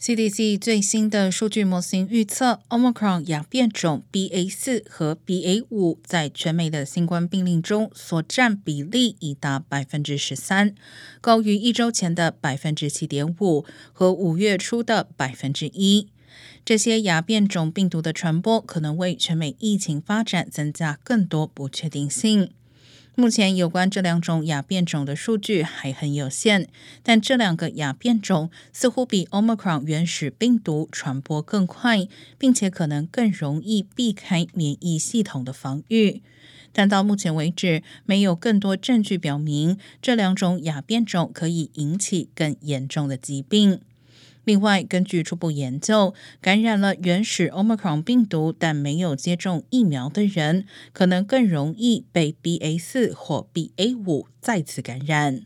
CDC 最新的数据模型预测，Omicron 亚变种 BA 四和 BA 五在全美的新冠病例中所占比例已达百分之十三，高于一周前的百分之七点五和五月初的百分之一。这些亚变种病毒的传播可能为全美疫情发展增加更多不确定性。目前有关这两种亚变种的数据还很有限，但这两个亚变种似乎比 Omicron 原始病毒传播更快，并且可能更容易避开免疫系统的防御。但到目前为止，没有更多证据表明这两种亚变种可以引起更严重的疾病。另外，根据初步研究，感染了原始 Omicron 病毒但没有接种疫苗的人，可能更容易被 BA 四或 BA 五再次感染。